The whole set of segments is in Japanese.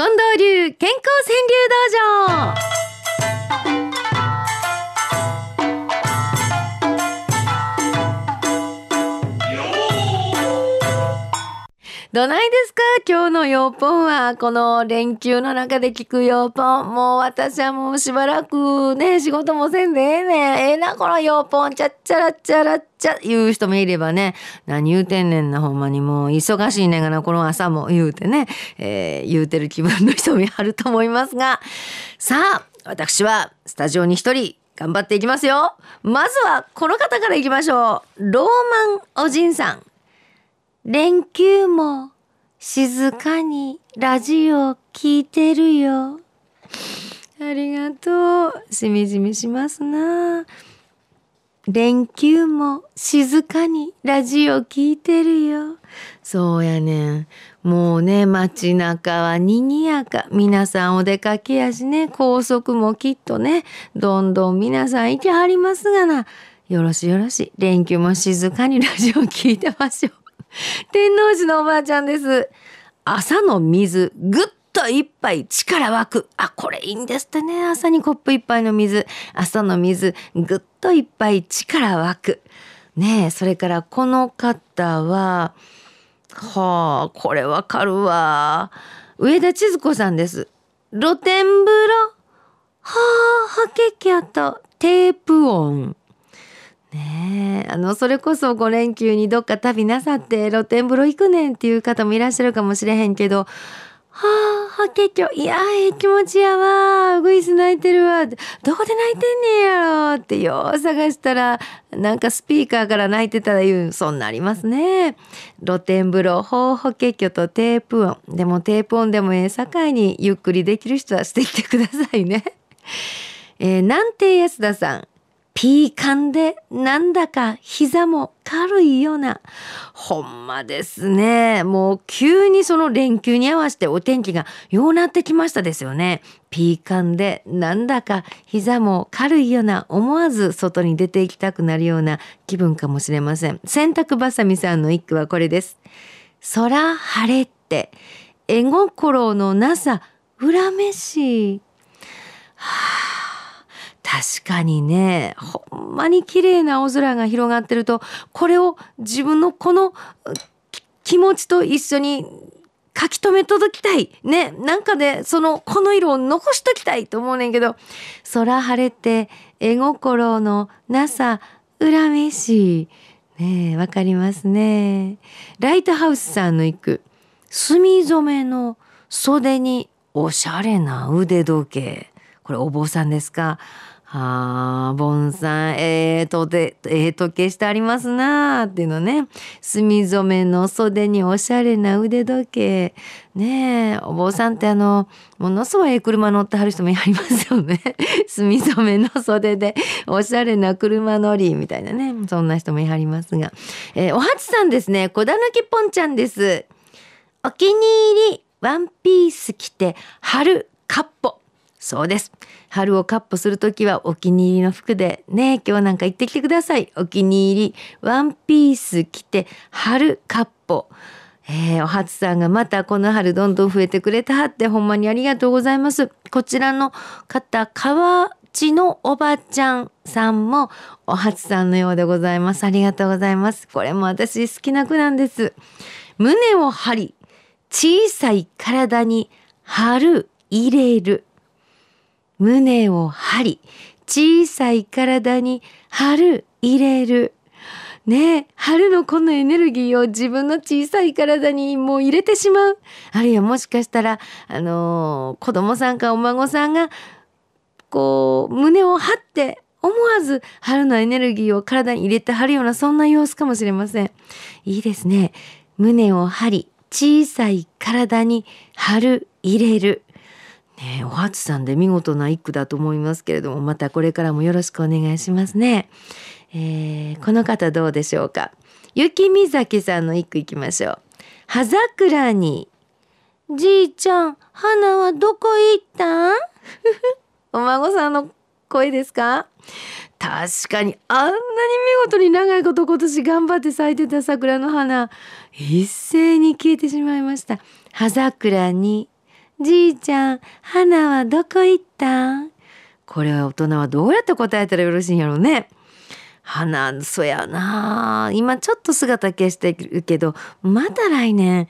近藤流健康川柳道場。どないですか？今日のヨーポンは、この連休の中で聞くヨーポン。もう私はもうしばらくね、仕事もせんでええねん。ええな、このヨーポン。ちゃっちゃらっちゃらっちゃ、言う人もいればね、何言うてんねんな、ほんまにもう忙しいねんがな、この朝も言うてね、えー、言うてる気分の人もあると思いますが、さあ、私はスタジオに一人、頑張っていきますよ。まずはこの方からいきましょう。ローマンおじんさん。連休も静かにラジオ聞いてるよ。ありがとう。しみじみしますな。連休も静かにラジオ聞いてるよ。そうやねん。もうね、街中は賑やか。皆さんお出かけやしね、高速もきっとね、どんどん皆さん行きはりますがな。よろしよろし。連休も静かにラジオ聞いてましょう。天王寺のおばあちゃんです。朝の水、ぐっと一杯力湧く。あ、これいいんですってね。朝にコップ一杯の水。朝の水、ぐっと一杯力湧く。ねえ、それからこの方は、はあ、これわかるわ。上田千鶴子さんです。露天風呂？はあ、はけきゃとテープ音。ねえあのそれこそ5連休にどっか旅なさって露天風呂行くねんっていう方もいらっしゃるかもしれへんけどはあ、は結局、いやええ気持ちやわ。ウグイス泣いてるわ。どこで泣いてんねんやろってよう探したら、なんかスピーカーから泣いてたら言う、そんなありますね。露天風呂、ほうほ結局とテープ音。でもテープ音でもええ境にゆっくりできる人はしてきてくださいね。えー、南帝安田さん。ピーカンでなんだか膝も軽いような。ほんまですね。もう急にその連休に合わせてお天気がようなってきましたですよね。ピーカンでなんだか膝も軽いような思わず外に出て行きたくなるような気分かもしれません。洗濯ばさみさんの一句はこれです。空晴れって絵心のなさ恨めしい。はあ確かにねほんまに綺麗な青空が広がってるとこれを自分のこの気持ちと一緒に書き留め届きたい。ねなんかでそのこの色を残しときたいと思うねんけど空晴れて絵心のなさ恨めしい。ねわかりますね。ライトハウスさんの行く墨染めの袖におしゃれな腕時計。これお坊さんですか？はあ、盆栽、ええー、とで、ええー、時計してありますなあっていうのね。墨染めの袖におしゃれな腕時計。ねえ、お坊さんってあの、ものすごい車乗ってはる人もいはりますよね。墨染めの袖でおしゃれな車乗りみたいなね。そんな人もいはりますが。えー、おはちさんですね。小田抜きぽんちゃんです。お気に入り、ワンピース着て、春、かっぽ。そうです。春をカップするときはお気に入りの服でね、今日なんか行ってきてください。お気に入り、ワンピース着て、春カッポ。えー、お初さんがまたこの春どんどん増えてくれたはってほんまにありがとうございます。こちらの方、河内のおばちゃんさんもお初さんのようでございます。ありがとうございます。これも私好きな句なんです。胸を張り、小さい体に春入れる。胸を張り、小さい体に春入れる。ね春のこのエネルギーを自分の小さい体にもう入れてしまう。あるいはもしかしたら、あのー、子供さんかお孫さんが、こう、胸を張って思わず春のエネルギーを体に入れてはるようなそんな様子かもしれません。いいですね。胸を張り、小さい体に春入れる。ね、お初さんで見事な一句だと思いますけれどもまたこれからもよろしくお願いしますね。えー、この方どうでしょうか？雪見酒さんの一句いきましょう。葉桜にじいちゃん花はどこ行ったん？お孫さんの声ですか？確かにあんなに見事に長いこと今年頑張って咲いてた桜の花一斉に消えてしまいました葉桜にじいちゃん、花はどこ行ったこれは大人はどうやって答えたらよろしいんやろうね。花、そやな今ちょっと姿消してるけど、また来年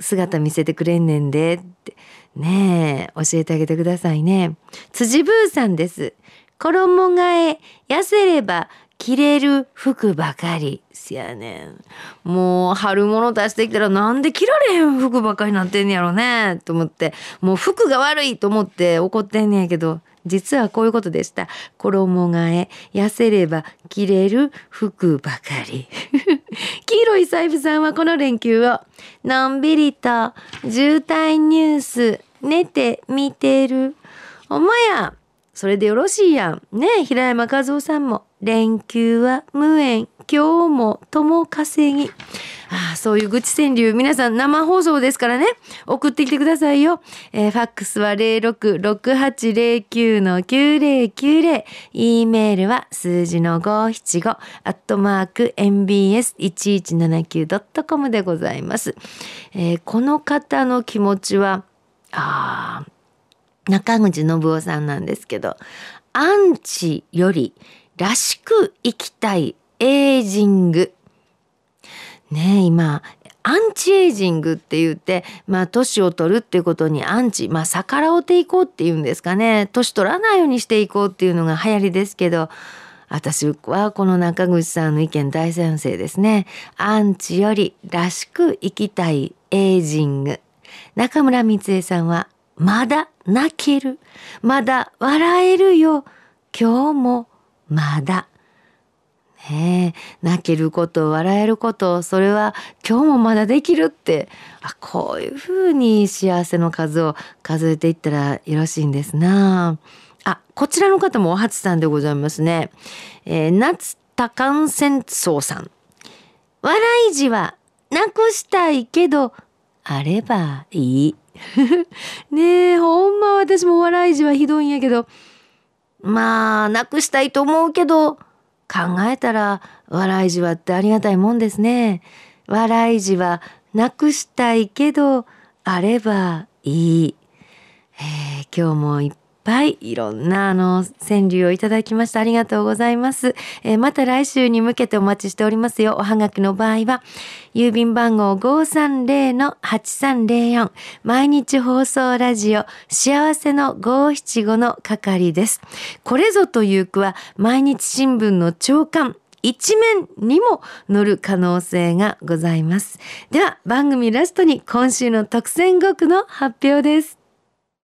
姿見せてくれんねんでって。ねえ、教えてあげてくださいね。辻ブーさんです。衣替え、痩せれば着れる服ばかり。せやねん。もう春物出してきたらなんで着られへん服ばかりなってんやろねと思って、もう服が悪いと思って怒ってんねやけど、実はこういうことでした。衣替え、痩せれば着れる服ばかり。黄色い財布さんはこの連休を、のんびりと渋滞ニュース寝て見てる。お前や、それでよろしいやん。ねえ、平山和夫さんも。連休は無縁。今日も友稼ぎ。ああ、そういう愚痴川柳、皆さん生放送ですからね、送ってきてくださいよ。えー、ファックスは066809-9090。e メールは数字の575、アットマーク mbs1179.com でございます。えー、この方の気持ちは、ああ、中口信夫さんなんですけど、アンチよりらしく生きたいエイジング。ね今、アンチエイジングって言って、まあ、年を取るっていうことにアンチ、まあ、逆らっていこうっていうんですかね。年取らないようにしていこうっていうのが流行りですけど、私はこの中口さんの意見大賛成ですね。アンチよりらしく生きたいエイジング。中村光恵さんはまだ泣ける。まだ笑えるよ。今日もまだ。ねえ、泣けること、笑えること、それは今日もまだできるって、あこういうふうに幸せの数を数えていったらよろしいんですな。あ、こちらの方もお初さんでございますね。えー、夏多感戦争さん。笑い時はなくしたいけど、あればいい。ねえ、ほんま私も笑い字はひどいんやけど、まあ、なくしたいと思うけど、考えたら笑いじわってありがたいもんですね。笑いじはなくしたいけど、あればいい。えー、今日もいっぱいいろんなあの川柳をいただきました。ありがとうございます、えー、また来週に向けてお待ちしておりますよ。おはがきの場合は郵便番号530-8304毎日放送ラジオ幸せの575の係です。これぞという句は毎日新聞の朝刊一面にも載る可能性がございます。では番組ラストに今週の特選語句の発表です。